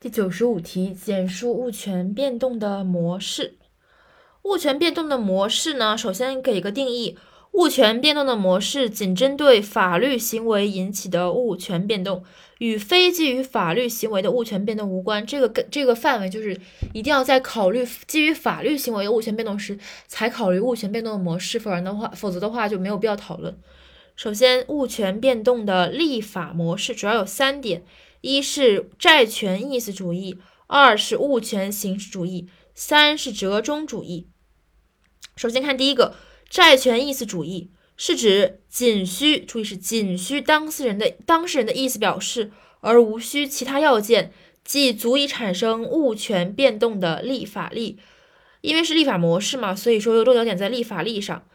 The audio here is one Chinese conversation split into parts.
第九十五题，简述物权变动的模式。物权变动的模式呢，首先给个定义：物权变动的模式仅针对法律行为引起的物权变动，与非基于法律行为的物权变动无关。这个跟这个范围就是一定要在考虑基于法律行为的物权变动时，才考虑物权变动的模式，否则的话，否则的话就没有必要讨论。首先，物权变动的立法模式主要有三点。一是债权意思主义，二是物权形式主义，三是折中主义。首先看第一个，债权意思主义是指仅需注意是仅需当事人的当事人的意思表示，而无需其他要件，即足以产生物权变动的立法力。因为是立法模式嘛，所以说又落脚点在立法力上。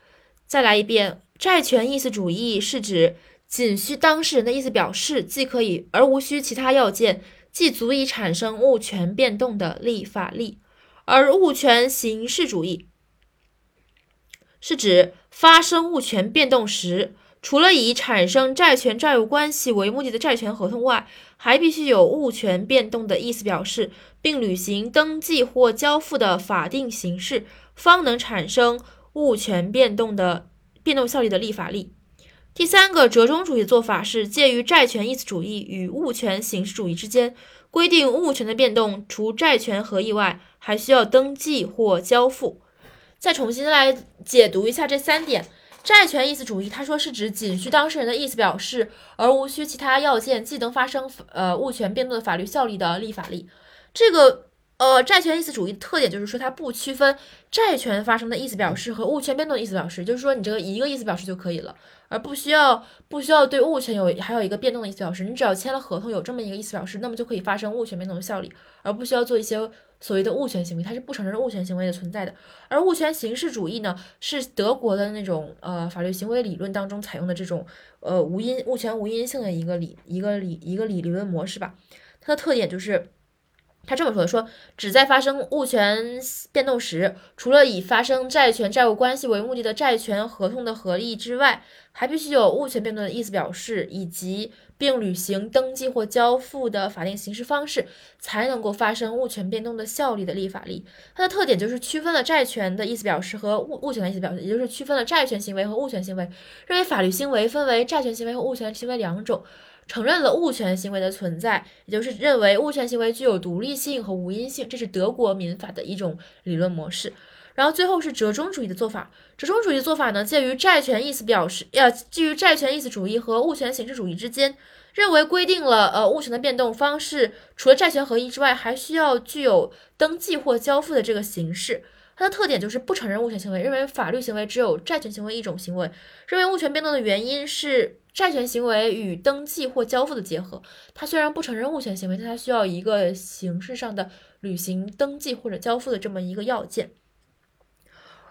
再来一遍，债权意思主义是指。仅需当事人的意思表示，即可以，而无需其他要件，即足以产生物权变动的立法力。而物权形式主义是指发生物权变动时，除了以产生债权债务关系为目的的债权合同外，还必须有物权变动的意思表示，并履行登记或交付的法定形式，方能产生物权变动的变动效力的立法力。第三个折中主义做法是介于债权意思主义与物权形式主义之间，规定物权的变动除债权合意外，还需要登记或交付。再重新来解读一下这三点：债权意思主义，他说是指仅需当事人的意思表示，而无需其他要件，即能发生呃物权变动的法律效力的立法力。这个。呃，债权意思主义特点就是说，它不区分债权发生的意思表示和物权变动的意思表示，就是说你这个一个意思表示就可以了，而不需要不需要对物权有还有一个变动的意思表示。你只要签了合同有这么一个意思表示，那么就可以发生物权变动的效力，而不需要做一些所谓的物权行为，它是不承认物权行为的存在的。而物权形式主义呢，是德国的那种呃法律行为理论当中采用的这种呃无因物权无因性的一个理一个理一个理理论模式吧。它的特点就是。他这么说的：说只在发生物权变动时，除了以发生债权债务关系为目的的债权合同的合意之外，还必须有物权变动的意思表示，以及并履行登记或交付的法定形式方式，才能够发生物权变动的效力的立法力。它的特点就是区分了债权的意思表示和物物权的意思表示，也就是区分了债权行为和物权行为，认为法律行为分为债权行为和物权行为两种。承认了物权行为的存在，也就是认为物权行为具有独立性和无因性，这是德国民法的一种理论模式。然后最后是折中主义的做法，折中主义做法呢，介于债权意思表示，要基于债权意思主义和物权形式主义之间，认为规定了呃物权的变动方式，除了债权合一之外，还需要具有登记或交付的这个形式。它的特点就是不承认物权行为，认为法律行为只有债权行为一种行为，认为物权变动的原因是。债权行为与登记或交付的结合，它虽然不承认物权行为，但它需要一个形式上的履行登记或者交付的这么一个要件。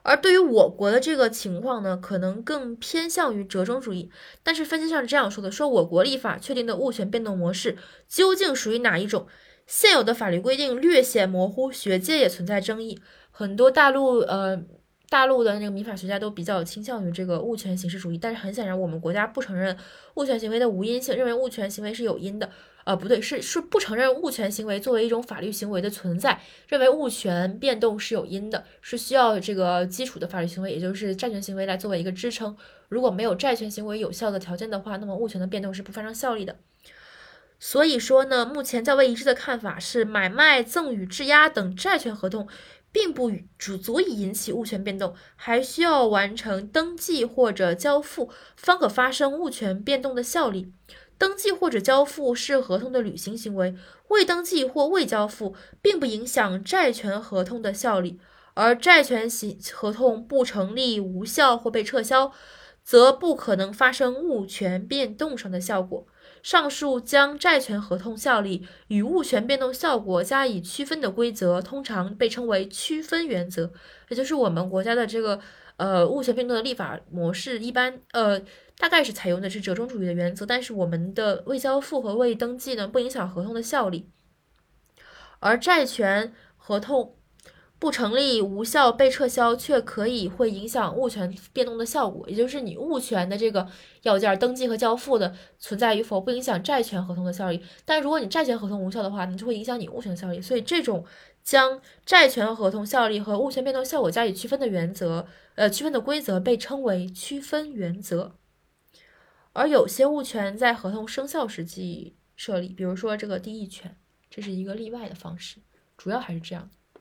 而对于我国的这个情况呢，可能更偏向于折中主义。但是分析上是这样说的：说我国立法确定的物权变动模式究竟属于哪一种？现有的法律规定略显模糊，学界也存在争议。很多大陆呃。大陆的那个民法学家都比较倾向于这个物权形式主义，但是很显然，我们国家不承认物权行为的无因性，认为物权行为是有因的。呃，不对，是是不承认物权行为作为一种法律行为的存在，认为物权变动是有因的，是需要这个基础的法律行为，也就是债权行为来作为一个支撑。如果没有债权行为有效的条件的话，那么物权的变动是不发生效力的。所以说呢，目前较为一致的看法是，买卖、赠与、质押等债权合同。并不足足以引起物权变动，还需要完成登记或者交付，方可发生物权变动的效力。登记或者交付是合同的履行行为，未登记或未交付，并不影响债权合同的效力。而债权行合同不成立、无效或被撤销，则不可能发生物权变动上的效果。上述将债权合同效力与物权变动效果加以区分的规则，通常被称为区分原则，也就是我们国家的这个呃物权变动的立法模式，一般呃大概是采用的是折中主义的原则，但是我们的未交付和未登记呢，不影响合同的效力，而债权合同。不成立、无效、被撤销，却可以会影响物权变动的效果，也就是你物权的这个要件登记和交付的存在与否，不影响债权合同的效力。但如果你债权合同无效的话，你就会影响你物权效力。所以这种将债权合同效力和物权变动效果加以区分的原则，呃，区分的规则被称为区分原则。而有些物权在合同生效时即设立，比如说这个地役权，这是一个例外的方式，主要还是这样。